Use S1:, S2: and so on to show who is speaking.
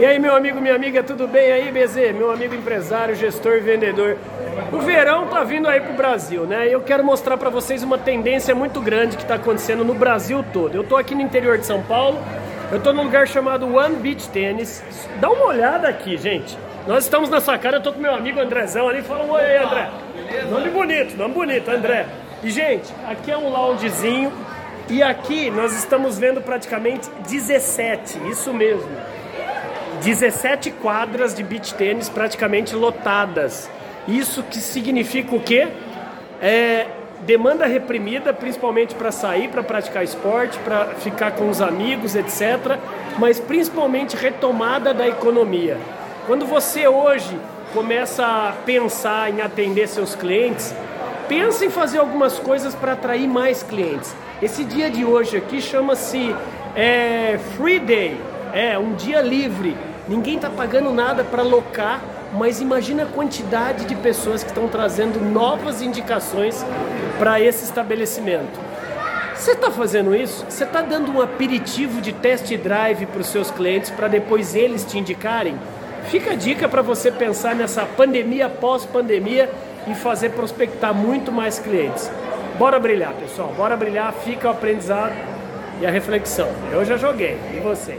S1: E aí, meu amigo, minha amiga, tudo bem aí, BZ? Meu amigo empresário, gestor e vendedor. O verão tá vindo aí pro Brasil, né? Eu quero mostrar para vocês uma tendência muito grande que está acontecendo no Brasil todo. Eu tô aqui no interior de São Paulo, eu tô num lugar chamado One Beach Tennis. Dá uma olhada aqui, gente. Nós estamos na sacada, eu tô com meu amigo Andrezão ali. Fala um oi André. Nome bonito, nome bonito, André. E, gente, aqui é um loungezinho. E aqui nós estamos vendo praticamente 17, isso mesmo. 17 quadras de beach tênis praticamente lotadas. Isso que significa o quê? É demanda reprimida, principalmente para sair, para praticar esporte, para ficar com os amigos, etc. Mas principalmente retomada da economia. Quando você hoje começa a pensar em atender seus clientes, pensa em fazer algumas coisas para atrair mais clientes. Esse dia de hoje aqui chama-se é, Free Day, é um dia livre. Ninguém está pagando nada para locar, mas imagina a quantidade de pessoas que estão trazendo novas indicações para esse estabelecimento. Você está fazendo isso? Você está dando um aperitivo de test drive para os seus clientes para depois eles te indicarem? Fica a dica para você pensar nessa pandemia pós-pandemia e fazer prospectar muito mais clientes. Bora brilhar, pessoal. Bora brilhar. Fica o aprendizado e a reflexão. Eu já joguei. E você?